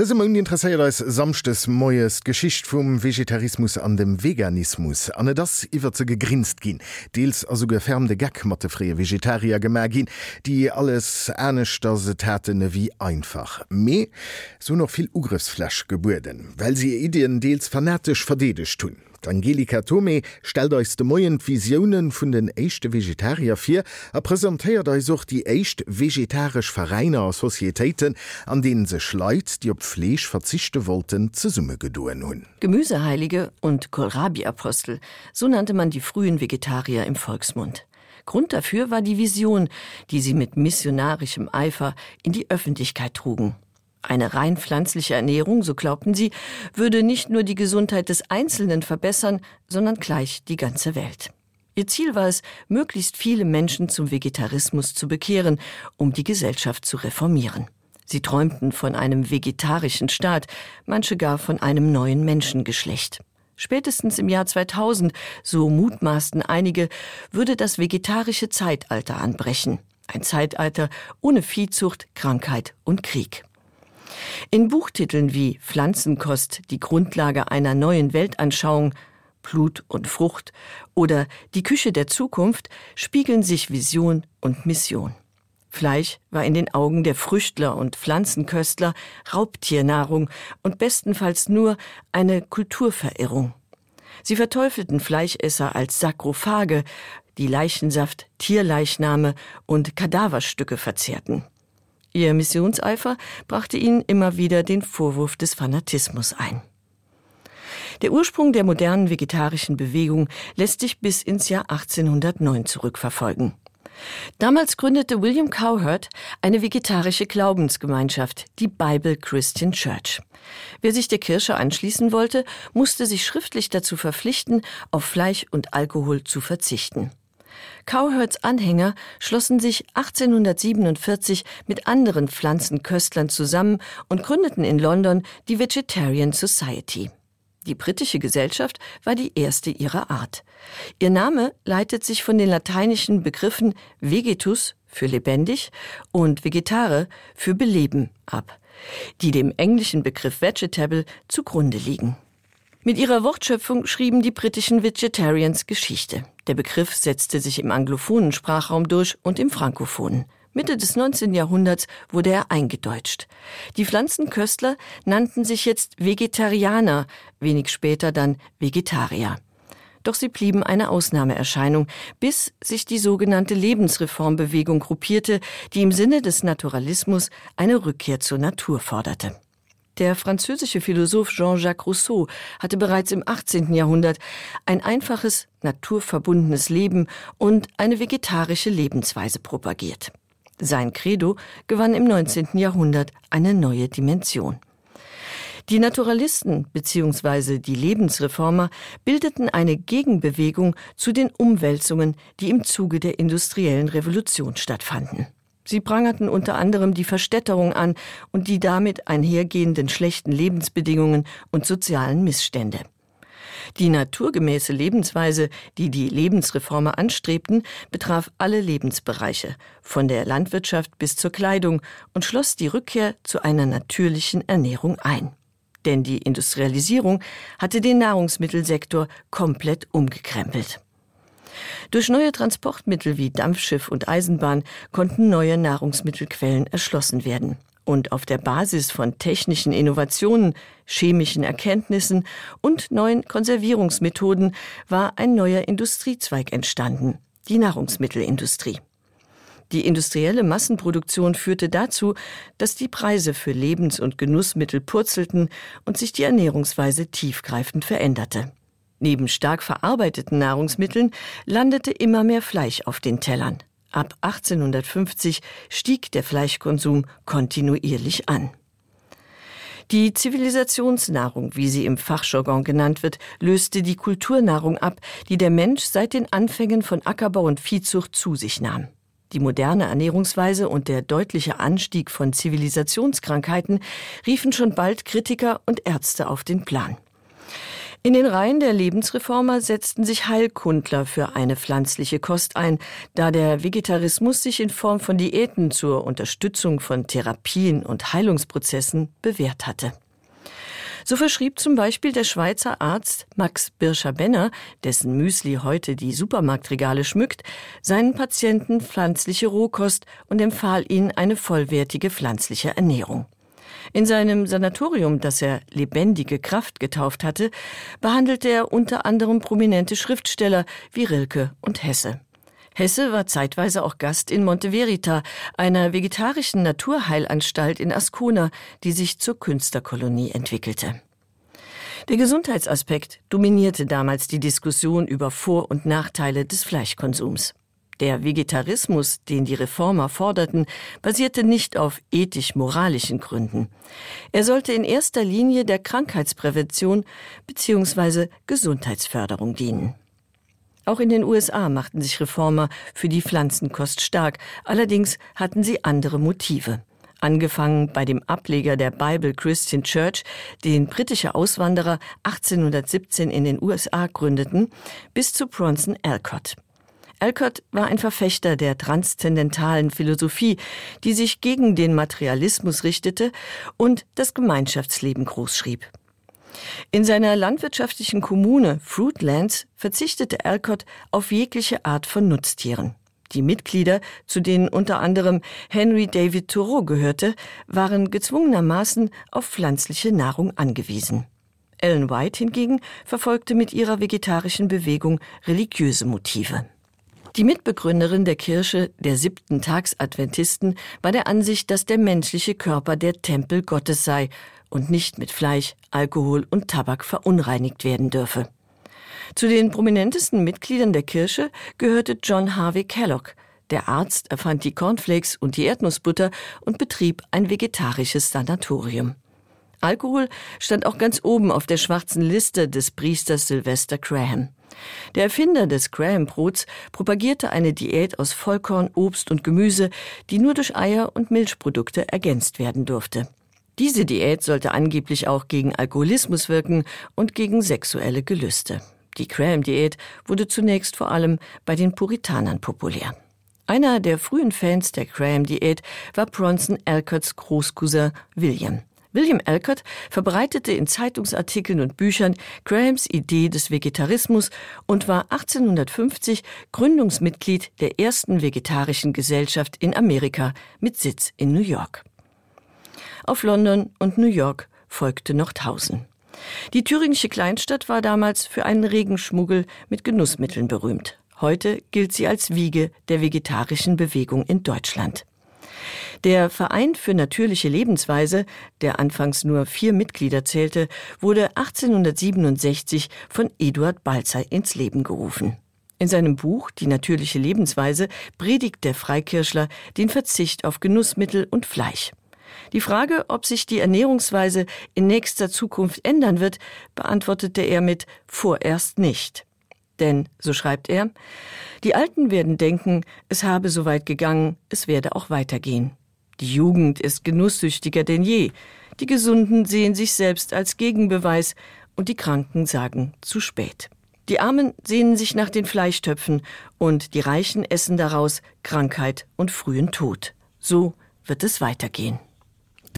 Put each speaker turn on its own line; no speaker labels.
Das interessiert als samstes moes Geschicht vum Vegetarismus an dem Veganismus an das iwwer ze gegrinst gin Deels also gefärmde Gackmatterie Vegetarier gemerk gin, die alles ernstnecht da se tätene wie einfach. Me so noch viel Ugriffsflasch geburden, weil sie Ideen deels fanatisch verdedigt tun. Angelika Tome stellt euch de moien Visionen vun den echte Vegetarier fir, er präsentiert euch such die echt vegetarisch Ververeiner aus Societäten, an denen se schleit, die op Fleisch verzichte wollten ze hun.
Gemüseheilige und Kohlrabi-Apostel, so nannte man die frühen Vegetarier im Volksmund. Grund dafür war die Vision, die sie mit missionarischem Eifer in die Öffentlichkeit trugen. Eine rein pflanzliche Ernährung, so glaubten sie, würde nicht nur die Gesundheit des Einzelnen verbessern, sondern gleich die ganze Welt. Ihr Ziel war es, möglichst viele Menschen zum Vegetarismus zu bekehren, um die Gesellschaft zu reformieren. Sie träumten von einem vegetarischen Staat, manche gar von einem neuen Menschengeschlecht. Spätestens im Jahr 2000, so mutmaßten einige, würde das vegetarische Zeitalter anbrechen. Ein Zeitalter ohne Viehzucht, Krankheit und Krieg. In Buchtiteln wie Pflanzenkost, die Grundlage einer neuen Weltanschauung, Blut und Frucht oder die Küche der Zukunft spiegeln sich Vision und Mission. Fleisch war in den Augen der Früchtler und Pflanzenköstler Raubtiernahrung und bestenfalls nur eine Kulturverirrung. Sie verteufelten Fleischesser als Sakrophage, die Leichensaft, Tierleichname und Kadaverstücke verzehrten. Ihr Missionseifer brachte ihnen immer wieder den Vorwurf des Fanatismus ein. Der Ursprung der modernen vegetarischen Bewegung lässt sich bis ins Jahr 1809 zurückverfolgen. Damals gründete William Cowherd eine vegetarische Glaubensgemeinschaft, die Bible Christian Church. Wer sich der Kirche anschließen wollte, musste sich schriftlich dazu verpflichten, auf Fleisch und Alkohol zu verzichten. Cowherds Anhänger schlossen sich 1847 mit anderen Pflanzenköstlern zusammen und gründeten in London die Vegetarian Society. Die britische Gesellschaft war die erste ihrer Art. Ihr Name leitet sich von den lateinischen Begriffen vegetus für lebendig und vegetare für beleben ab, die dem englischen Begriff vegetable zugrunde liegen. Mit ihrer Wortschöpfung schrieben die britischen Vegetarians Geschichte. Der Begriff setzte sich im anglophonen Sprachraum durch und im frankophonen. Mitte des 19. Jahrhunderts wurde er eingedeutscht. Die Pflanzenköstler nannten sich jetzt Vegetarianer, wenig später dann Vegetarier. Doch sie blieben eine Ausnahmeerscheinung, bis sich die sogenannte Lebensreformbewegung gruppierte, die im Sinne des Naturalismus eine Rückkehr zur Natur forderte. Der französische Philosoph Jean-Jacques Rousseau hatte bereits im 18. Jahrhundert ein einfaches, naturverbundenes Leben und eine vegetarische Lebensweise propagiert. Sein Credo gewann im 19. Jahrhundert eine neue Dimension. Die Naturalisten bzw. die Lebensreformer bildeten eine Gegenbewegung zu den Umwälzungen, die im Zuge der industriellen Revolution stattfanden. Sie prangerten unter anderem die Verstädterung an und die damit einhergehenden schlechten Lebensbedingungen und sozialen Missstände. Die naturgemäße Lebensweise, die die Lebensreformer anstrebten, betraf alle Lebensbereiche, von der Landwirtschaft bis zur Kleidung und schloss die Rückkehr zu einer natürlichen Ernährung ein. Denn die Industrialisierung hatte den Nahrungsmittelsektor komplett umgekrempelt. Durch neue Transportmittel wie Dampfschiff und Eisenbahn konnten neue Nahrungsmittelquellen erschlossen werden. Und auf der Basis von technischen Innovationen, chemischen Erkenntnissen und neuen Konservierungsmethoden war ein neuer Industriezweig entstanden, die Nahrungsmittelindustrie. Die industrielle Massenproduktion führte dazu, dass die Preise für Lebens- und Genussmittel purzelten und sich die Ernährungsweise tiefgreifend veränderte. Neben stark verarbeiteten Nahrungsmitteln landete immer mehr Fleisch auf den Tellern. Ab 1850 stieg der Fleischkonsum kontinuierlich an. Die Zivilisationsnahrung, wie sie im Fachjargon genannt wird, löste die Kulturnahrung ab, die der Mensch seit den Anfängen von Ackerbau und Viehzucht zu sich nahm. Die moderne Ernährungsweise und der deutliche Anstieg von Zivilisationskrankheiten riefen schon bald Kritiker und Ärzte auf den Plan. In den Reihen der Lebensreformer setzten sich Heilkundler für eine pflanzliche Kost ein, da der Vegetarismus sich in Form von Diäten zur Unterstützung von Therapien und Heilungsprozessen bewährt hatte. So verschrieb zum Beispiel der Schweizer Arzt Max Birscher-Benner, dessen Müsli heute die Supermarktregale schmückt, seinen Patienten pflanzliche Rohkost und empfahl ihnen eine vollwertige pflanzliche Ernährung. In seinem Sanatorium, das er lebendige Kraft getauft hatte, behandelte er unter anderem prominente Schriftsteller wie Rilke und Hesse. Hesse war zeitweise auch Gast in Monteverita, einer vegetarischen Naturheilanstalt in Ascona, die sich zur Künstlerkolonie entwickelte. Der Gesundheitsaspekt dominierte damals die Diskussion über Vor- und Nachteile des Fleischkonsums. Der Vegetarismus, den die Reformer forderten, basierte nicht auf ethisch-moralischen Gründen. Er sollte in erster Linie der Krankheitsprävention bzw. Gesundheitsförderung dienen. Auch in den USA machten sich Reformer für die Pflanzenkost stark, allerdings hatten sie andere Motive. Angefangen bei dem Ableger der Bible Christian Church, den britische Auswanderer 1817 in den USA gründeten, bis zu Bronson Alcott. Alcott war ein Verfechter der transzendentalen Philosophie, die sich gegen den Materialismus richtete und das Gemeinschaftsleben großschrieb. In seiner landwirtschaftlichen Kommune Fruitlands verzichtete Alcott auf jegliche Art von Nutztieren. Die Mitglieder, zu denen unter anderem Henry David Thoreau gehörte, waren gezwungenermaßen auf pflanzliche Nahrung angewiesen. Ellen White hingegen verfolgte mit ihrer vegetarischen Bewegung religiöse Motive. Die Mitbegründerin der Kirche der siebten Tagsadventisten war der Ansicht, dass der menschliche Körper der Tempel Gottes sei und nicht mit Fleisch, Alkohol und Tabak verunreinigt werden dürfe. Zu den prominentesten Mitgliedern der Kirche gehörte John Harvey Kellogg. Der Arzt erfand die Cornflakes und die Erdnussbutter und betrieb ein vegetarisches Sanatorium. Alkohol stand auch ganz oben auf der schwarzen Liste des Priesters Sylvester Graham. Der Erfinder des Graham-Brots propagierte eine Diät aus Vollkorn, Obst und Gemüse, die nur durch Eier und Milchprodukte ergänzt werden durfte. Diese Diät sollte angeblich auch gegen Alkoholismus wirken und gegen sexuelle Gelüste. Die Graham-Diät wurde zunächst vor allem bei den Puritanern populär. Einer der frühen Fans der Graham-Diät war Bronson Alcotts Großcousin William. William Alcott verbreitete in Zeitungsartikeln und Büchern Grahams Idee des Vegetarismus und war 1850 Gründungsmitglied der ersten vegetarischen Gesellschaft in Amerika mit Sitz in New York. Auf London und New York folgte noch tausend. Die thüringische Kleinstadt war damals für einen Regenschmuggel mit Genussmitteln berühmt. Heute gilt sie als Wiege der vegetarischen Bewegung in Deutschland. Der Verein für natürliche Lebensweise, der anfangs nur vier Mitglieder zählte, wurde 1867 von Eduard Balzer ins Leben gerufen. In seinem Buch Die natürliche Lebensweise predigt der Freikirchler den Verzicht auf Genussmittel und Fleisch. Die Frage, ob sich die Ernährungsweise in nächster Zukunft ändern wird, beantwortete er mit vorerst nicht. Denn, so schreibt er, die Alten werden denken, es habe so weit gegangen, es werde auch weitergehen. Die Jugend ist genusssüchtiger denn je, die Gesunden sehen sich selbst als Gegenbeweis und die Kranken sagen zu spät. Die Armen sehnen sich nach den Fleischtöpfen und die Reichen essen daraus Krankheit und frühen Tod. So wird es weitergehen.